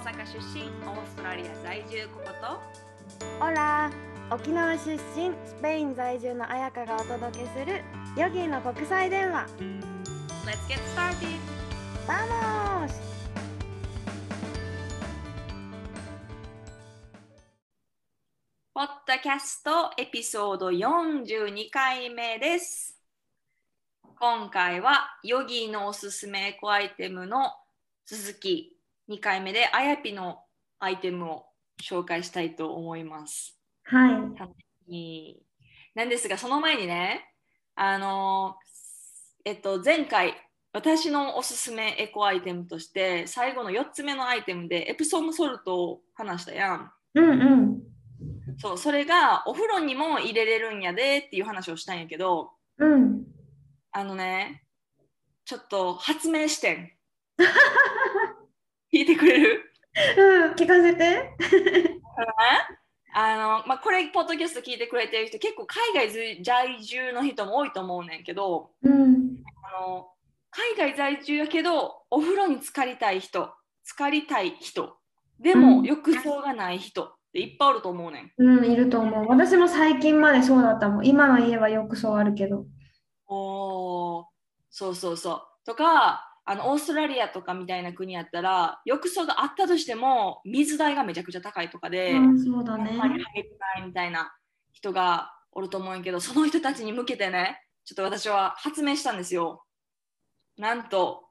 阪出身オーストラリア在住ここと？オラ沖縄出身スペイン在住の彩香がお届けするヨギの国際電話 Let's get started! ¡Vamos! ポッドキャストエピソード42回目です今回はヨギのおすすめエコアイテムの続き2回目であやぴのアイテムを紹介したいと思いますはい。なんですがその前にねあのえっと前回私のおすすめエコアイテムとして最後の4つ目のアイテムでエプソムソルトを話したやんうんうん。そうそれがお風呂にも入れれるんやでっていう話をしたんやけどうん。あのねちょっと発明してん聞いてくれる？うん、聞かせて。あの、まあ、これポッドキャスト聞いてくれてる人結構海外在住の人も多いと思うねんけどうん。あの海外在住やけどお風呂に浸かりたい人浸かりたい人でうんも浴槽がない人っていっぱいおると思うねん。うん、いると思う。私も最近までそうだったもん。今の家は浴槽あるけど。おーそうそうそう。とかあのオーストラリアとかみたいな国やったら浴槽があったとしても水代がめちゃくちゃ高いとかで、うん、そうだねあんま。り入ってないみたいな人がおると思うんやけどその人たちに向けてねちょっと私は発明したんですよ。なんと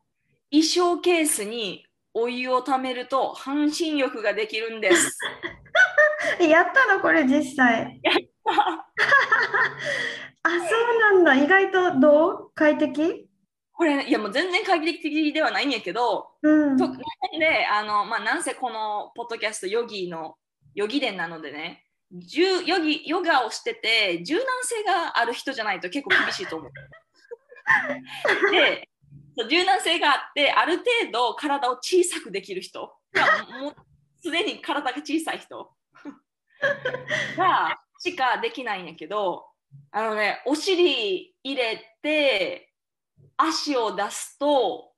衣装ケースにお湯をためると半身浴ができるんです。え やったのこれ実際。あ、そうなんだ。意外とどう？快適？これ、ね、いやもう全然快適的ではないんやけど、うん。となんであの、まあ、なんせこのポッドキャストヨギのヨギ伝なのでねヨギヨガをしてて柔軟性がある人じゃないと結構厳しいと思う。で柔軟性があってある程度体を小さくできる人がもうすでに体が小さい人 がしかできないんやけどあのねお尻入れて足を出すと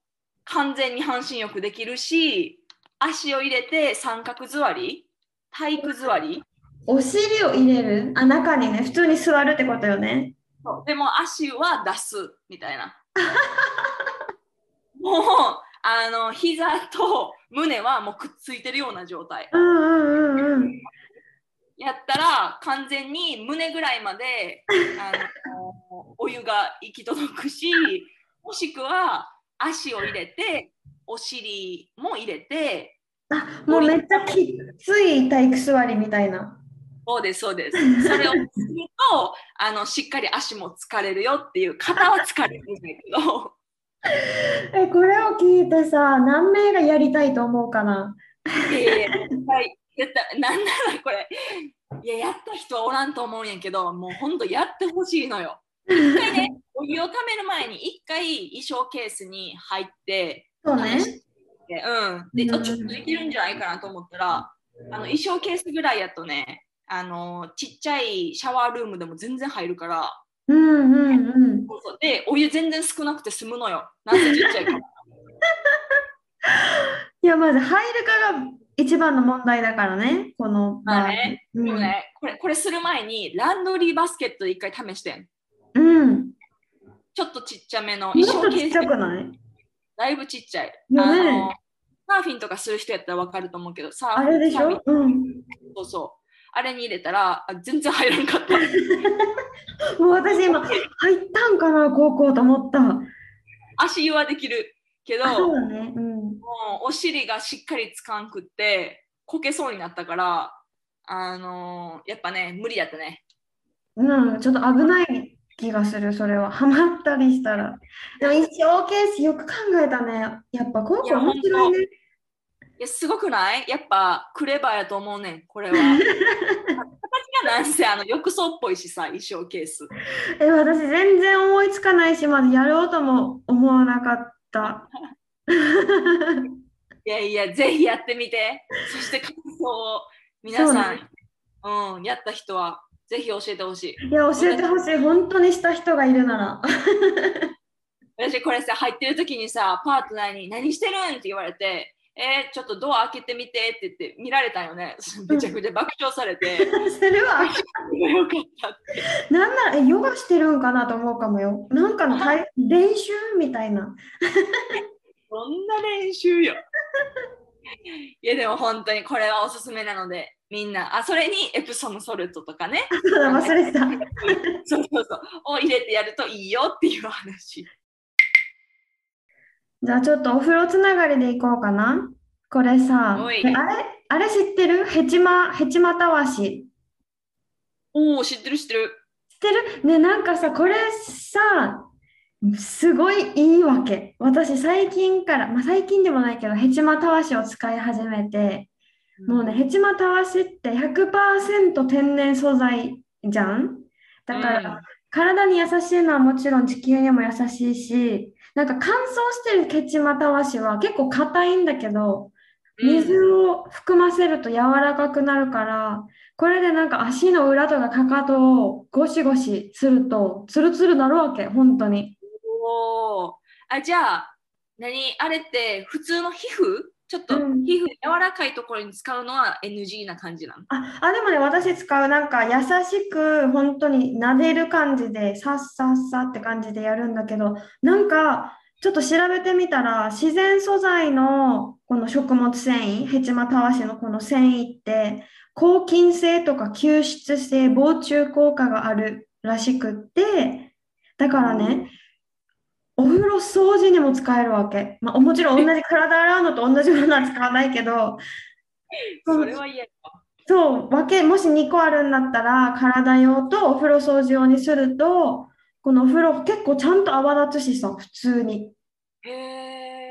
完全に半身浴できるし足を入れて三角座り体育座り。お尻を入れる？あ、中にね、普通に座るってことよね。そう。でも足は出すみたいな。もうあの膝と胸はもうくっついてるような状態。うんうんうんうん。やったら完全に胸ぐらいまであのお湯が行き届くしもしくは足を入れてお尻も入れてあ、もうめっちゃきつい体育座りみたいな。そうです、そうです。それをすると、あのしっかり足も疲れるよっていう、肩は疲れるんだけど、え、これを聞いてさ、何名がやりたいと思うかな？いやいや絶対、絶対、なんならこれ、いや、やった人はおらんと思うんやけど、もう本当やってほしいのよ。一回ね、お湯をためる前に、一回衣装ケースに入って、そうね。うん。で、うんちょっとできるんじゃないかなと思ったら、あの衣装ケースぐらいやとね、あのちっちゃいシャワールームでも全然入るから、うんうんうん。そうそうで、お湯全然少なくて済むのよ。なんせちっちゃいから。いや、まず入るかが一番の問題だからね、この。まあね、うんでもね、これ、これする前に、ランドリーバスケットで一回試してん。うん。ちょっとちっちゃめの衣装ケース、くない？だいぶちっちゃい。あのサーフィンとかする人やったらわかると思うけど、サーあフィンれでしょ？うん。そうそう。あれに入れたら、あ全然入らんかった。もう私今、入ったんかな、高校と思った。足湯はできるけど、あ、そうね。うん。うお尻がしっかりつかんくって、こけそうになったから、あのやっぱね、無理やったね。うん、ちょっと危ない気がする、それは。ハマったりしたら。でも一生ケースよく考えたね。やっぱ高いや校面白いね。いや、すごくない？やっぱクレバーやと思うねん、これは。形がなんせあの浴槽っぽいしさ、衣装ケース。え、私全然思いつかないし、まずやろうとも思わなかった。いやいや、ぜひやってみて。そして感想を皆さん、うん、やった人はぜひ教えてほしい。いや、教えてほしい。本当にした人がいるなら。私これさ、入ってる時にさ、パートナーに何してるん？って言われて、えーちょっとドア開けてみてって言って見られたよね。めちゃくちゃ爆笑されて、するわ。よかったって。なんなら、え、ヨガしてるんかなと思うかもよ。なんかの体練習みたいな。そんな練習よ。いやでも本当にこれはおすすめなので、みんな、あ、それにエプソムソルトとかね、そうだ、忘れてた。そうそうそう、を入れてやるといいよっていう話。じゃあちょっとお風呂つながりでいこうかな。これさ、あれ、あれ知ってる？ヘチマ、ヘチマたわし。おお、知ってる知ってる。知ってる？ね、なんかさ、これさ、すごいいいわけ。私最近から、まあ最近でもないけど、ヘチマたわしを使い始めて、もうね、ヘチマたわしって100%天然素材じゃん？だから、体に優しいのはもちろん地球にも優しいし、なんか乾燥してるヘチマたわしは結構硬いんだけど、水を含ませると柔らかくなるから、これでなんか足の裏とかかかとをゴシゴシするとツルツルなるわけ、本当に。おお。あ、じゃあ、何あれって普通の皮膚？ちょっとうん皮膚柔らかいところに使うのは NG な感じなの。あ、あ、でもね、私使うなんか優しく本当に撫でる感じでさっさっさって感じでやるんだけど、なんかちょっと調べてみたら自然素材のこの食物繊維、ヘチマたわしのこの繊維って抗菌性とか吸湿性、防虫効果があるらしくって、だからね、お風呂掃除にも使えるわけ。まあ、もちろん 同じ体洗うのと同じものは使わないけど、それは。そう、分け、もし2個あるんだったら、体用とお風呂掃除用にすると、このお風呂結構ちゃんと泡立つしさ、普通に。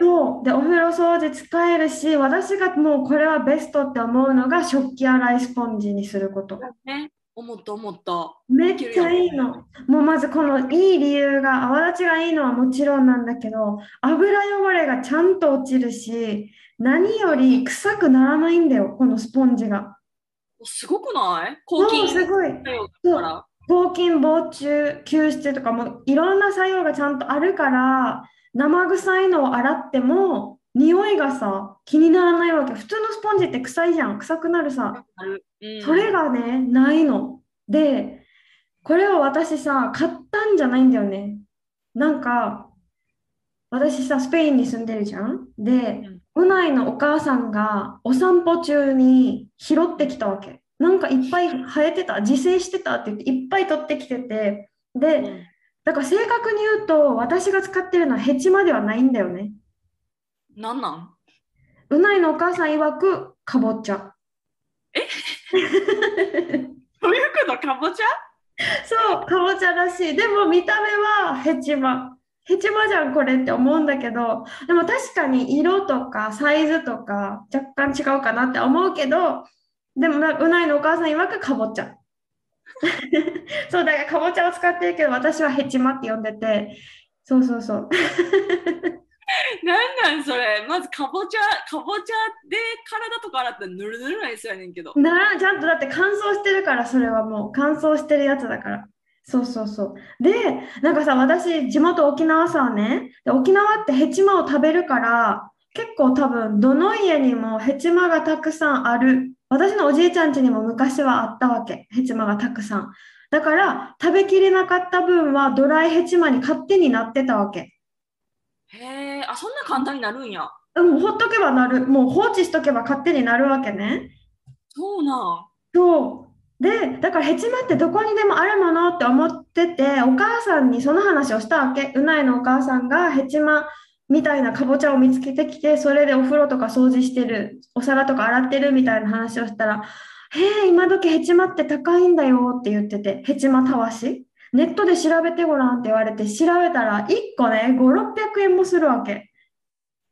そう。で、お風呂掃除使えるし、私がもうこれはベストって思うのが、食器洗いスポンジにすること。ね、思った思った。めっちゃいいの。もうまずこのいい理由が、泡立ちがいいのはもちろんなんだけど、油汚れがちゃんと落ちるし、何より臭くならないんだよ、このスポンジが。すごくない？抗菌すごい。抗菌、防虫、吸湿とかもいろんな作用がちゃんとあるから、生臭いのを洗っても、匂いがさ、気にならないわけ。普通のスポンジって臭いじゃん。臭くなるさ。うんそれがね、ないの。で、これを私さ、買ったんじゃないんだよね。なんか、私さ、スペインに住んでるじゃん。で、都内のお母さんがお散歩中に拾ってきたわけ。なんかいっぱい生えてた、自生してたって言っていっぱい取ってきてて、うで、んだから正確に言うと私が使ってるのはヘチマではないんだよね。なんなん？うないのお母さん曰くかぼちゃ。どういうこと？かぼちゃ？そう、かぼちゃらしい。でも見た目はヘチマ。ヘチマじゃんこれって思うんだけど、でも確かに色とかサイズとか若干違うかなって思うけど、でもなうないのお母さん曰くかぼちゃ。そうだからかぼちゃを使ってるけど私はヘチマって呼んでて、そうそうそう。なんそれまずかぼちゃ、かぼちゃで体とか洗ったらぬるぬるなりそうやねんけど。ならちゃんとだって乾燥してるからそれはもう乾燥してるやつだから。そうそうそう。で、なんかさ、私、地元沖縄さね、で沖縄ってヘチマを食べるから、結構多分、どの家にもヘチマがたくさんある。私のおじいちゃん家にも昔はあったわけ。ヘチマがたくさん。だから、食べきれなかった分はドライヘチマに勝手になってたわけ。へえ、あ、そんな簡単になるんや。でも、ほっとけばなる。もう放置しとけば勝手になるわけね。そうなん。そう。で、だからヘチマってどこにでもあるものって思ってて、お母さんにその話をしたわけ。うないのお母さんがヘチマみたいなかぼちゃを見つけてきて、それでお風呂とか掃除してる、お皿とか洗ってるみたいな話をしたら、へえ、今時ヘチマって高いんだよって言ってて、ヘチマたわし。ネットで調べてごらんって言われて、調べたら1個ね、5、600円もするわけ。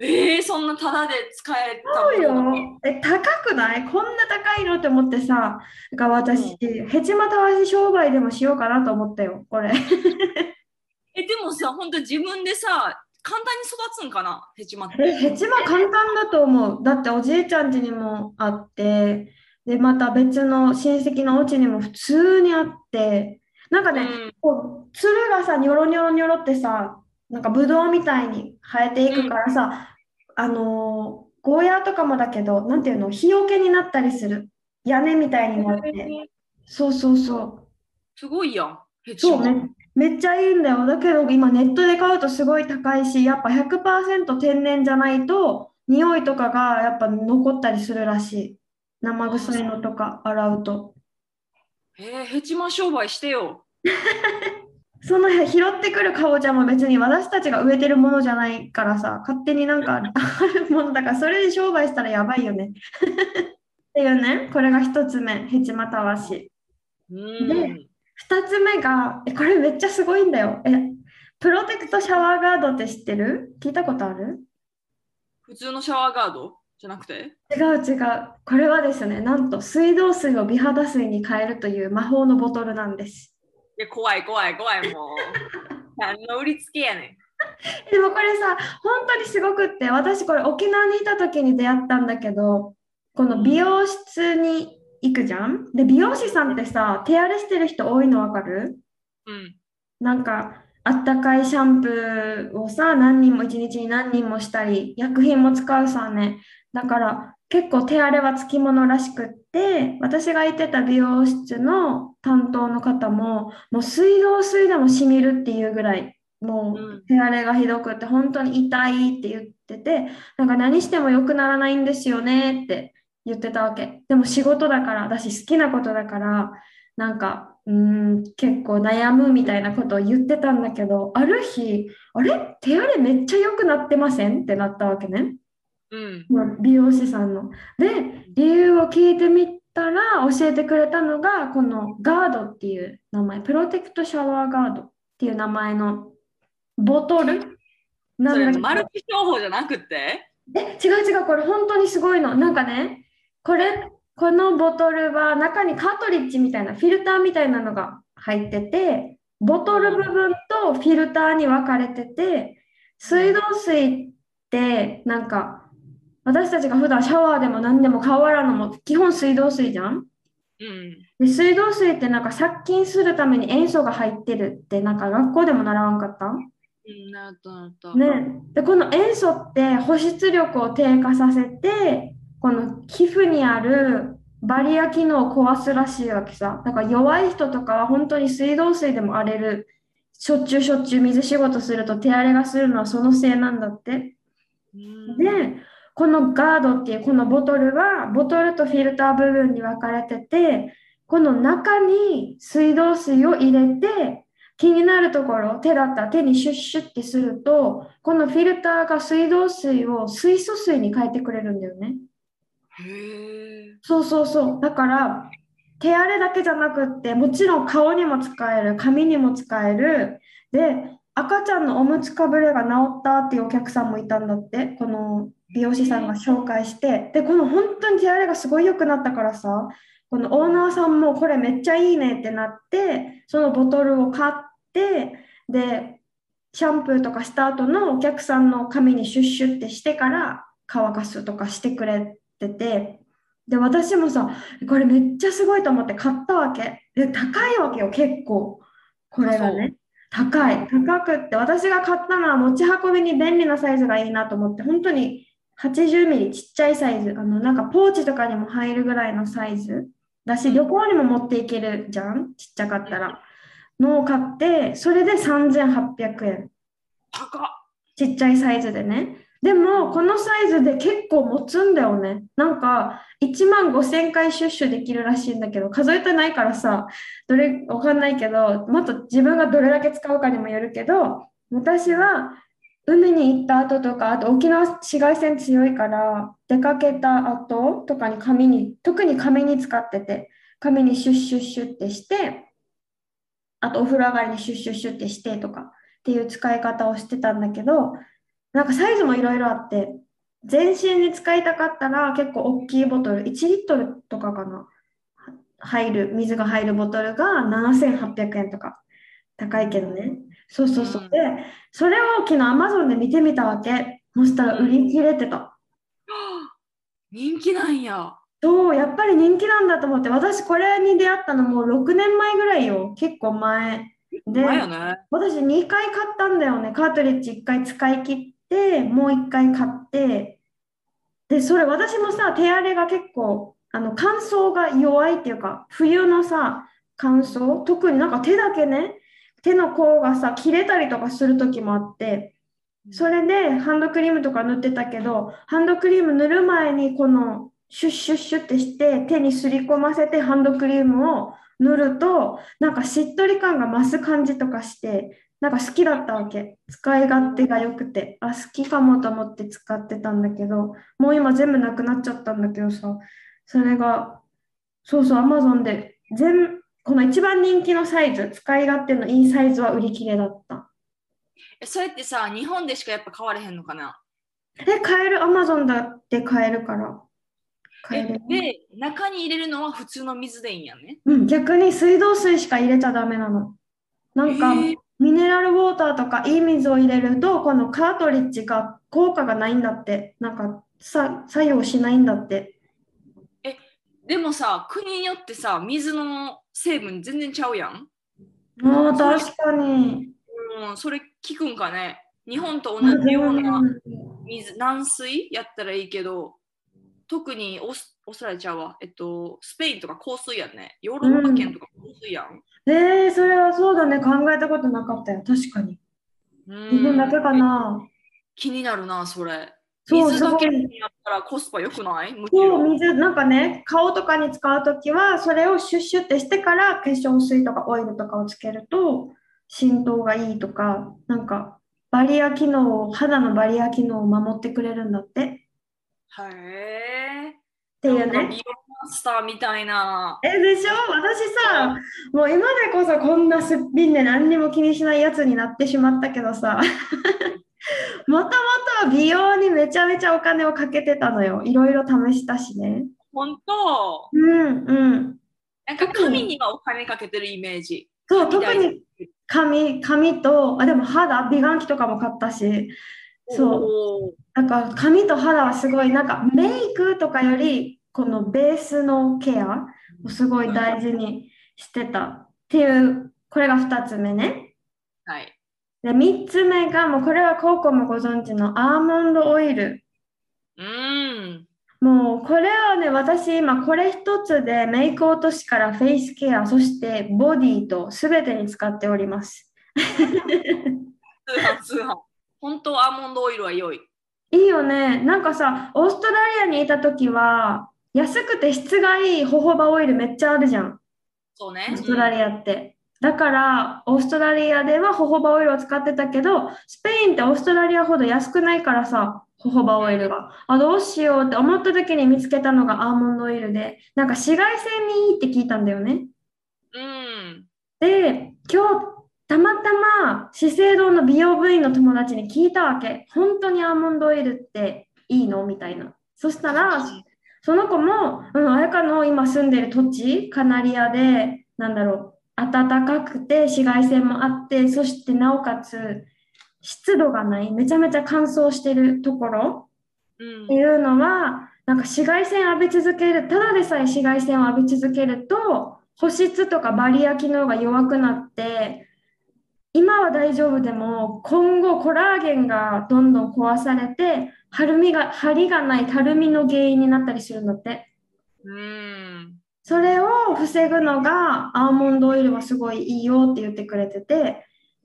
えー、そんなタダで使えたそうよ。え、高くない？こんな高いの？って思ってさ、だから私、ヘチマたわし商売でもしようかなと思ったよ、これ。え、でもさ、本当自分でさ、簡単に育つんかな？ヘチマっえ、て。ヘチマ簡単だと思う。だっておじいちゃん家にもあって、で、また別の親戚のお家にも普通にあって、なんかね、うんこう、つるがさ、ニョロニョロニョロってさ、なんかブドウみたいに生えていくからさ、あのーゴーヤーとかもだけど、なんていうの、日よけになったりする。屋根みたいになって。そうそうそう。すごいやん。そうマめ、めっちゃいいんだよ。だけど今ネットで買うとすごい高いし、やっぱ100%天然じゃないと、匂いとかがやっぱ残ったりするらしい。生臭いのとか洗うと。えー、ヘチマ商売してよ。その拾ってくるかぼちゃも別に私たちが植えてるものじゃないからさ、勝手になんか あるものだから、それで商売したらやばいよね。っていうね、これが一つ目、ヘチマたわし。うん。で二つ目が、え、これめっちゃすごいんだよ。え、プロテクトシャワーガードって知ってる？聞いたことある？普通のシャワーガード？じゃなくて？違う違う。これはですね、なんと水道水を美肌水に変えるという魔法のボトルなんです。いや、怖い怖い怖い、もう。何の売りつけやね でもこれさ、本当にすごくって、私これ沖縄にいた時に出会ったんだけど、この美容室に行くじゃん？で、美容師さんってさ、手荒れしてる人多いのわかる？ん。うん。なんか、あったかいシャンプーをさ、何人も一日に何人もしたり、薬品も使うさね。だから結構手荒れはつきものらしくって、私が行ってた美容室の担当の方も、もう水道水でもしみるっていうぐらい、もう手荒れがひどくって、本当に痛いって言ってて、なんか何しても良くならないんですよねって言ってたわけ。でも仕事だから、私好きなことだから、なんか、うーん、結構悩むみたいなことを言ってたんだけど、ある日、あれ？手荒れめっちゃ良くなってません？ってなったわけね。うん。まあ美容師さんの。で、理由を聞いてみたら教えてくれたのが、このガードっていう名前、プロテクトシャワーガードっていう名前のボトルなんだけどマルチ商法じゃなくて？え、違う違う、これ本当にすごいの。なんかね、これ、このボトルは中にカートリッジみたいな、フィルターみたいなのが入ってて、ボトル部分とフィルターに分かれてて、水道水ってなんか、私たちが普段シャワーでも何でも顔洗うのも基本水道水じゃん？うん。で水道水ってなんか殺菌するために塩素が入ってるってなんか学校でも習わんかった？ね、でこの塩素って保湿力を低下させてこの皮膚にあるバリア機能を壊すらしいわけさ。だから弱い人とかは本当に水道水でも荒れるしょっちゅうしょっちゅう水仕事すると手荒れがするのはそのせいなんだって。うん。でこのガードっていうこのボトルはボトルとフィルター部分に分かれててこの中に水道水を入れて気になるところ手だったら手にシュッシュッてするとこのフィルターが水道水を水素水に変えてくれるんだよね。へえ。そうそうそう。だから手荒れだけじゃなくってもちろん顔にも使える髪にも使えるで赤ちゃんのおむつかぶれが治ったっていうお客さんもいたんだってこの美容師さんが紹介して。でこの本当に手荒れがすごい良くなったからさこのオーナーさんもこれめっちゃいいねってなってそのボトルを買ってでシャンプーとかした後のお客さんの髪にシュッシュってしてから乾かすとかしてくれてて。で私もさこれめっちゃすごいと思って買ったわけ。で高いわけよ結構。これがね。高い高くって私が買ったのは持ち運びに便利なサイズがいいなと思って本当に80ミリちっちゃいサイズあのなんかポーチとかにも入るぐらいのサイズだし旅行にも持っていけるじゃんちっちゃかったらのを買ってそれで3800円高っ。ちっちゃいサイズでね。でも、このサイズで結構持つんだよね。なんか、1万5000回シュッシュできるらしいんだけど、数えてないからさ、どれ、わかんないけど、もっと自分がどれだけ使うかにもよるけど、私は海に行った後とか、あと沖縄紫外線強いから、出かけた後とかに髪に、特に髪に使ってて、髪にシュッシュッシュッってして、あとお風呂上がりにシュッシュッシュッってしてとかっていう使い方をしてたんだけど、なんかサイズもいろいろあって、全身に使いたかったら結構大きいボトル、1リットルとかかな、入る、水が入るボトルが7800円とか、高いけどね。そうそうそう。うんで、それを昨日 Amazon で見てみたわけ。そしたら売り切れてた。人気なんや。そう、やっぱり人気なんだと思って、私これに出会ったのもう6年前ぐらいよ。結構前。で、ね。私2回買ったんだよね。カートリッジ1回使い切って、もう1回買って、で、それ私もさ、手荒れが結構、あの乾燥が弱いっていうか、冬のさ、乾燥、特になんか手だけね、手の甲がさ、切れたりとかする時もあって、それでハンドクリームとか塗ってたけど、ハンドクリーム塗る前にこのシュッシュッシュってして手にすり込ませてハンドクリームを塗ると、なんかしっとり感が増す感じとかして、なんか好きだったわけ。使い勝手が良くて、あ、好きかもと思って使ってたんだけど、もう今全部なくなっちゃったんだけどさ、それが、そうそう、アマゾンで全、この一番人気のサイズ、使い勝手のいいサイズは売り切れだった。えそれってさ、日本でしかやっぱ買われへんのかな？で、買える、アマゾンだって買えるから。買ええる。で、中に入れるのは普通の水でいいんやね？うん、逆に水道水しか入れちゃダメなの。なんか、ミネラルウォーターとかいい水を入れると、このカートリッジが効果がないんだって。なんか、さ、作用しないんだって。でもさ、国によってさ、水の成分全然ちゃうやん。ああ、確かに。うん、それ聞くんかね。日本と同じような水、軟水やったらいいけど、特にオースオーストラリアちゃうわ。えっと、スペインとか香水やんね。ヨーロッパ圏とか香水やん。えー、それはそうだね。考えたことなかったよ。確かに。うん日本だけかな。気になるな、それ。そう、水だけ。にやったらコスパ良くない？そう、ろ。水、なんかね、顔とかに使うときは、それをシュッシュってしてから化粧水とかオイルとかをつけると浸透がいいとか、なんかバリア機能を、肌のバリア機能を守ってくれるんだって。っへえ。ていうね。美容マスターみたいな。え、でしょ？私さ、もう今でこそこんなすっぴんで何にも気にしないやつになってしまったけどさ、もともと美容にめちゃめちゃお金をかけてたのよ。いろいろ試したしね。本当？うんうん。なんか髪にはお金かけてるイメージ。そう、特に髪、髪と、あ、でも肌、美顔器とかも買ったし、そう。なんか髪と肌はすごい、なんかメイクとかより、このベースのケアをすごい大事にしてたっていう、これが2つ目ね。はい。で、3つ目が、もうこれはコウコもご存知のアーモンドオイル。うん。もうこれはね、私今これ一つでメイク落としからフェイスケア、そしてボディと全てに使っております。通販、通販。本当アーモンドオイルは良い。いいよね。なんかさ、オーストラリアにいた時は、安くて質がいいホホバオイルめっちゃあるじゃん。そうね。オーストラリアって。だから、オーストラリアではホホバオイルを使ってたけど、スペインってオーストラリアほど安くないからさ、ホホバオイルが。あ、どうしようって思った時に見つけたのがアーモンドオイルで、なんか紫外線にいいって聞いたんだよね。うん。で、今日、たまたま資生堂の美容部員の友達に聞いたわけ。本当にアーモンドオイルっていいの？みたいな。そしたら、その子も、うん、彩香の今住んでる土地、カナリアで、なんだろう、暖かくて紫外線もあって、そしてなおかつ湿度がない、めちゃめちゃ乾燥してるところうん。っていうのは、なんか紫外線浴び続ける、ただでさえ紫外線を浴び続けると、保湿とかバリア機能が弱くなって、今は大丈夫でも、今後コラーゲンがどんどん壊されて、張るみが、張りがないたるみの原因になったりするんだって。うん。それを防ぐのがアーモンドオイルはすごいいいよって言ってくれてて、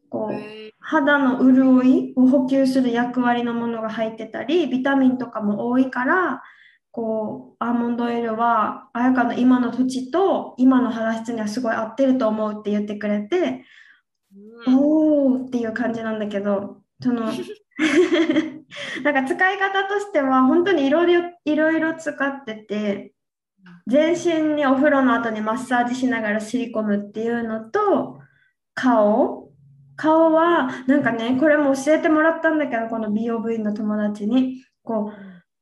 こう、肌の潤いを補給する役割のものが入ってたり、ビタミンとかも多いから、こう、アーモンドオイルは、彩香の今の土地と今の肌質にはすごい合ってると思うって言ってくれて、うんおーっていう感じなんだけど、その、なんか使い方としては本当にいろいろ使ってて、全身にお風呂の後にマッサージしながら吸い込むっていうのと、顔。顔は、なんかね、これも教えてもらったんだけど、この美容部員の友達に、こう、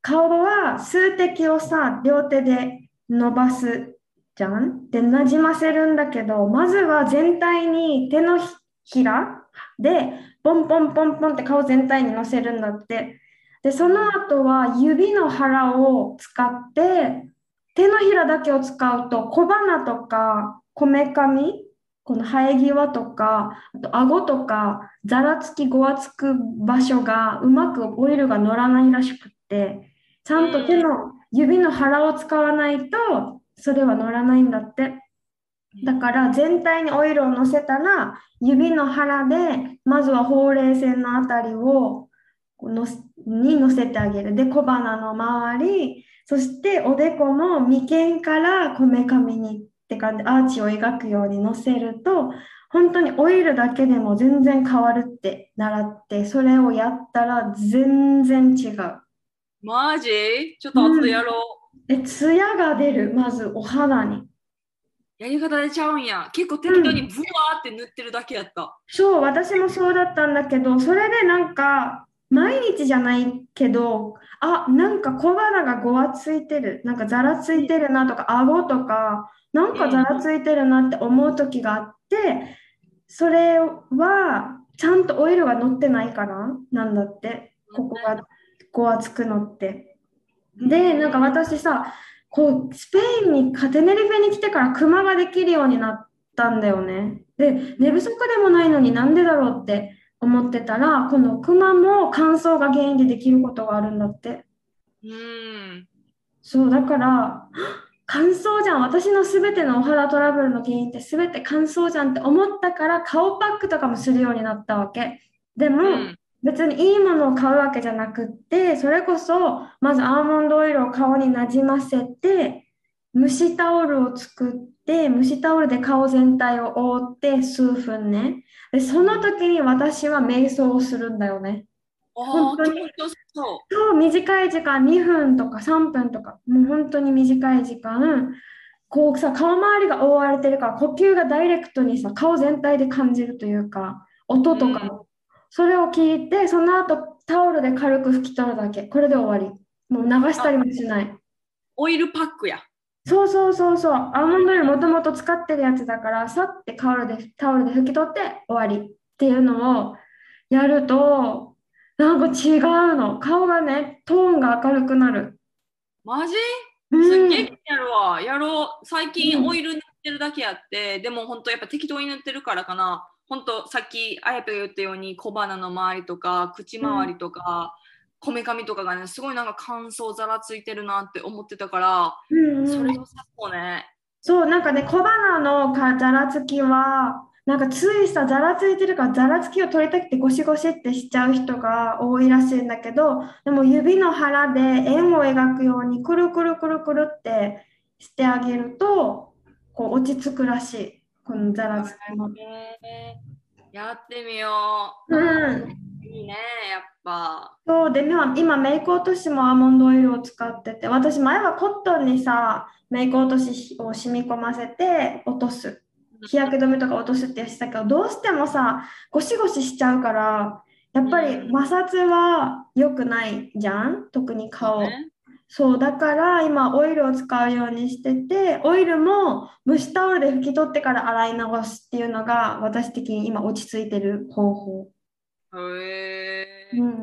顔は数滴をさ、両手で伸ばすじゃん？で、なじませるんだけど、まずは全体に手のひら？で、ポンポンポンポンって顔全体に乗せるんだって。で、その後は指の腹を使って、手のひらだけを使うと小鼻とかこめかみ、この生え際とか、あと顎とか、ざらつき、ごわつく場所がうまくオイルが乗らないらしくって、ちゃんと手の指の腹を使わないとそれは乗らないんだって。だから全体にオイルをのせたら指の腹でまずはほうれい線のあたりをのせにのせてあげる。で小鼻の周りそしておでこも眉間からこめかみにって感じアーチを描くようにのせると本当にオイルだけでも全然変わるって習ってそれをやったら全然違う。マジ？ちょっと後でやろう。え、ツヤが出る、まずお肌に。やり方でちゃうんや。結構適当にブワーって塗ってるだけやった。そう、私もそうだったんだけど、それでなんか、毎日じゃないけど、あ、なんか小鼻がごわついてる、なんかざらついてるなとか、顎とか、なんかざらついてるなって思う時があって、それはちゃんとオイルが乗ってないからなんだって、ここがごわつくのって。で、なんか私さ、こう、スペインに、テネリフェに来てからクマができるようになったんだよね。で、寝不足でもないのになんでだろうって思ってたら、このクマも乾燥が原因でできることがあるんだって。うん。そう、だから、乾燥じゃん。私のすべてのお肌トラブルの原因ってすべて乾燥じゃんって思ったから、顔パックとかもするようになったわけ。でも、うん。別にいいものを買うわけじゃなくって、それこそ、まずアーモンドオイルを顔になじませて、蒸しタオルを作って、蒸しタオルで顔全体を覆って数分ね。で、その時に私は瞑想をするんだよね。本当にそう、短い時間、2分とか3分とか、もう本当に短い時間、こうさ、顔周りが覆われてるから、呼吸がダイレクトにさ、顔全体で感じるというか、音とかも。それを聞いて、その後タオルで軽く拭き取るだけ。これで終わり。もう流したりもしない。オイルパックや。そうそうそうそう。アーモンドオイルもともと使ってるやつだから、さってタオルで、タオルで拭き取って終わりっていうのをやると、なんか違うの。顔がね、トーンが明るくなる。マジ？うんすっげえ気になるわ。やろう。最近うんオイル塗ってるだけやって、でも本当やっぱ適当に塗ってるからかな。本当さっきあやぺが言ったように小鼻の周りとか口周りとか、こめかみとかがねすごいなんか乾燥ざらついてるなって思ってたから、うんうんそれ良さそうね。そう、なんかね、小鼻のかざらつきは、なんかついさ、ざらついてるから、ざらつきを取りたくてゴシゴシってしちゃう人が多いらしいんだけど、でも指の腹で円を描くように、くるくるくるくるってしてあげると、こう落ち着くらしい。このざらつきも。えーやってみよう。うん。いいね、やっぱ。そうで今今メイク落としもアーモンドオイルを使ってて私前はコットンにさメイク落としを染み込ませて落とす日焼け止めとか落とすってしたけどどうしてもさゴシゴシしちゃうからやっぱりうん摩擦は良くないじゃん？特に顔ねそうだから今オイルを使うようにしててオイルも蒸しタオルで拭き取ってから洗い流すっていうのが私的に今落ち着いてる方法、へえうんうん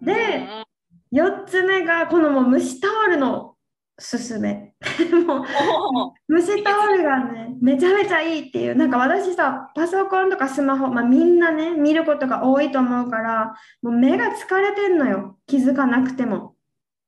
うん、で、うん4つ目がこのもう蒸しタオルのすすめ。もうお蒸しタオルがね、めちゃめちゃいいっていう。なんか私さ、パソコンとかスマホ、まあ、みんなね、見ることが多いと思うから、もう目が疲れてんのよ。気づかなくても。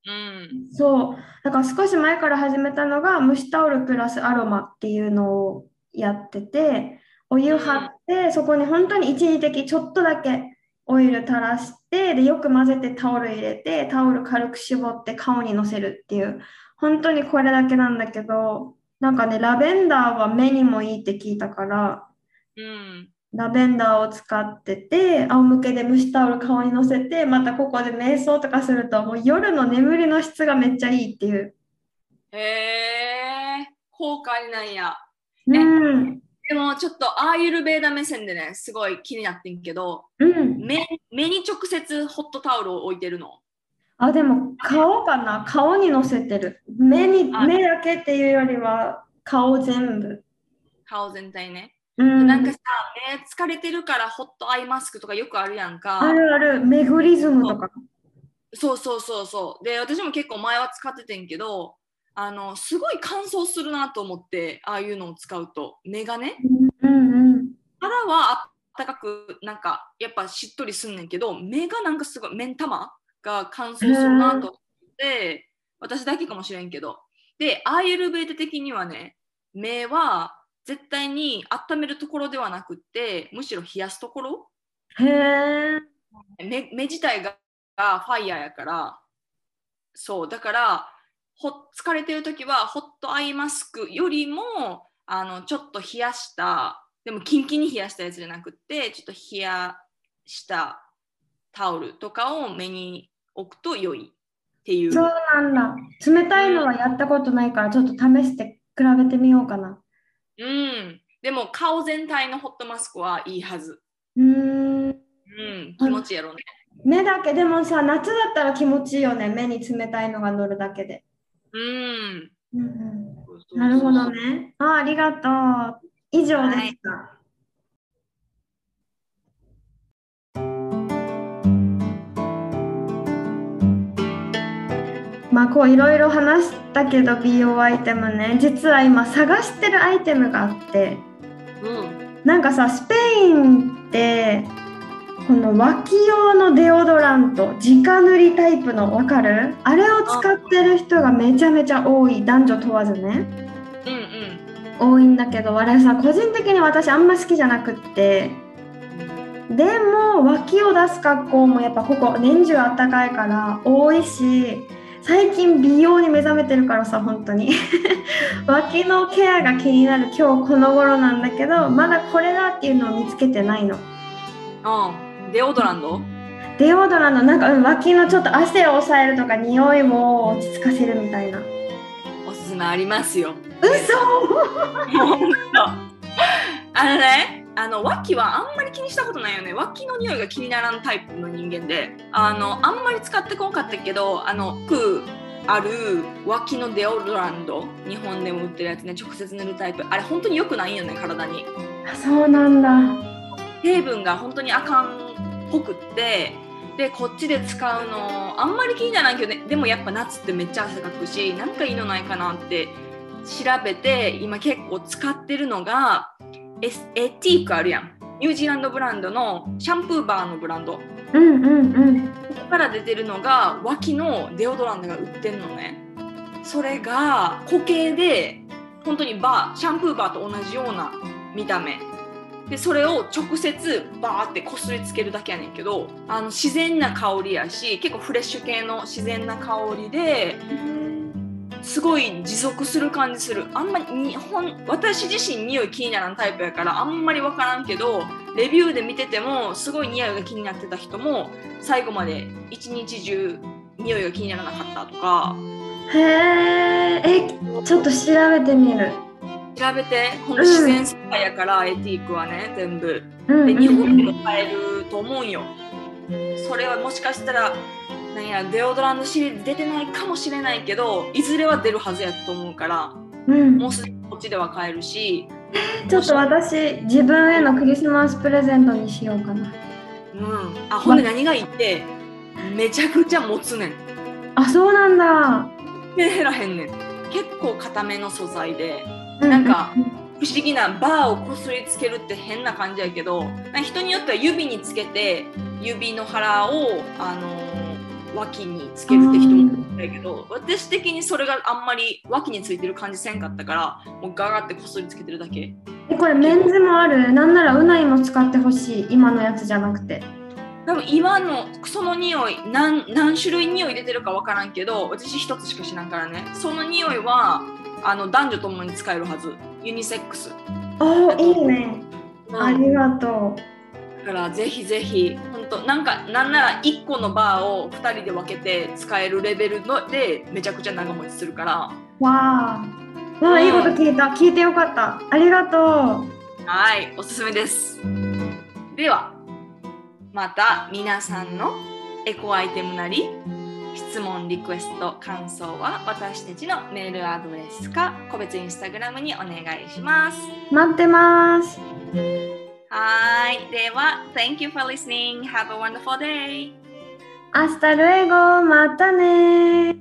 うん。そう。だから少し前から始めたのが蒸しタオルプラスアロマっていうのをやってて、お湯張って、そこに本当に一時的ちょっとだけオイル垂らして、で、よく混ぜてタオル入れて、タオル軽く絞って顔にのせるっていう、本当にこれだけなんだけど、なんかね、ラベンダーは目にもいいって聞いたから、うん。ラベンダーを使ってて、仰向けで蒸しタオル顔にのせて、またここで瞑想とかすると、もう夜の眠りの質がめっちゃいいっていう。へえ公開なんや。うん。でもちょっとアーユルベーダ目線でね、すごい気になってんけど、うん。目目に直接ホットタオルを置いてるの？あ、でも顔かな？顔にのせてる。目に、あ目だけっていうよりは顔全部。顔全体ね。うん。なんかさ、目疲れてるからホットアイマスクとかよくあるやんか。あるある、メグリズムとか。そうそうそうそう。で、私も結構前は使っててんけど、あの、すごい乾燥するなと思って、ああいうのを使うと、目がね、うんうん。肌はあったかく、なんか、やっぱしっとりすんねんけど、目がなんかすごい、目ん玉が乾燥するなと思っって、私だけかもしれんけど。で、アーユルベータ的にはね、目は絶対に温めるところではなくって、むしろ冷やすところへえ。目目自体ががファイヤーやから、そう、だから、ほ疲れてるときは、ホットアイマスクよりも、あの、ちょっと冷やした、でもキンキンに冷やしたやつじゃなくって、ちょっと冷やしたタオルとかを目に置くと良いっていう。そうなんだ。冷たいのはやったことないから、ちょっと試して比べてみようかな。うん。でも顔全体のホットマスクはいいはず。うーん。うん、気持ちいいやろうね。目だけでもさ、夏だったら気持ちいいよね。目に冷たいのが乗るだけで。うん。うんうん、なるほどね。あありがとう。以上でした。まあこういろいろ話したけど美容アイテムね。実は今探してるアイテムがあって。うん。なんかさスペインってこの脇用のデオドラント直塗りタイプのわかる？あれを使ってる人がめちゃめちゃ多い男女問わずね。うんうん。多いんだけどあれさ個人的に私あんま好きじゃなくって。でも脇を出す格好もやっぱここ年中あったかいから多いし最近美容に目覚めてるからさ本当に。脇のケアが気になる今日この頃なんだけどまだこれだっていうのを見つけてないの。うん。デオドランド？デオドラントなんか、うん、脇のちょっと汗を抑えるとか匂いを落ち着かせるみたいな。おすすめありますよ。嘘！あのね、あの脇はあんまり気にしたことないよね。脇の匂いが気にならんタイプの人間で、あのあんまり使ってこんかったけど、あのよくある脇のデオドランド、日本でも売ってるやつね、直接塗るタイプ。あれ本当に良くないよね、体に。あそうなんだ成分が本当にあかんっぽくって。でこっちで使うのあんまり気にならんけど、ね、でもやっぱ夏ってめっちゃ汗かくしなんかいいのないかなって調べて今結構使ってるのがエスエティークあるやん。ニュージーランドブランドのシャンプーバーのブランド。こうんうんうん。こから出てるのが脇のデオドラントが売ってんのね。それが固形で本当にバーシャンプーバーと同じような見た目。でそれを直接バーってこすりつけるだけやねんけどあの自然な香りやし結構フレッシュ系の自然な香りですごい持続する感じする。あんまり日本私自身匂い気にならんタイプやからあんまり分からんけどレビューで見ててもすごい匂いが気になってた人も最後まで一日中匂いが気にならなかったとか。へええちょっと調べてみる。調べて。ほんと自然素材やから、エティークはね全部。うんで日本でうんも買えると思うんよ。それはもしかしたらなんやデオドラントシリーズ出てないかもしれないけどいずれは出るはずやと思うからうん。もうすでにこっちでは買えるし。ちょっと私自分へのクリスマスプレゼントにしようかな。うん、あほんで何がいいってめちゃくちゃ持つねん。あそうなんだ。で減らへんねん。結構固めの素材でうなんかう不思議なバーをこすりつけるって変な感じやけど人によっては指につけて指の腹を、あのー脇につけるって人もいるんだけど私的にそれがあんまり脇についてる感じせんかったからもうガガってこすりつけてるだけ。えこれメンズもある？なんならうないも使ってほしい今のやつじゃなくて。多分今のその匂い何何種類匂い出てるか分からんけど私一つしか知らんからね。その匂いはあの男女ともに使えるはず。ユニセックス、おーいいね。ありがとだからぜひぜひ本当なんかなんなら1個のバーを2人で分けて使えるレベルのでめちゃくちゃ長持ちするから。うわーわあいいこと聞いた。聞いてよかった。ありがとう。はいおすすめです。ではまた皆さんのエコアイテムなり質問リクエスト感想は私たちのメールアドレスか個別インスタグラムにお願いします。待ってますはいでは Thank you for listening Have a wonderful day アスタルエゴまたね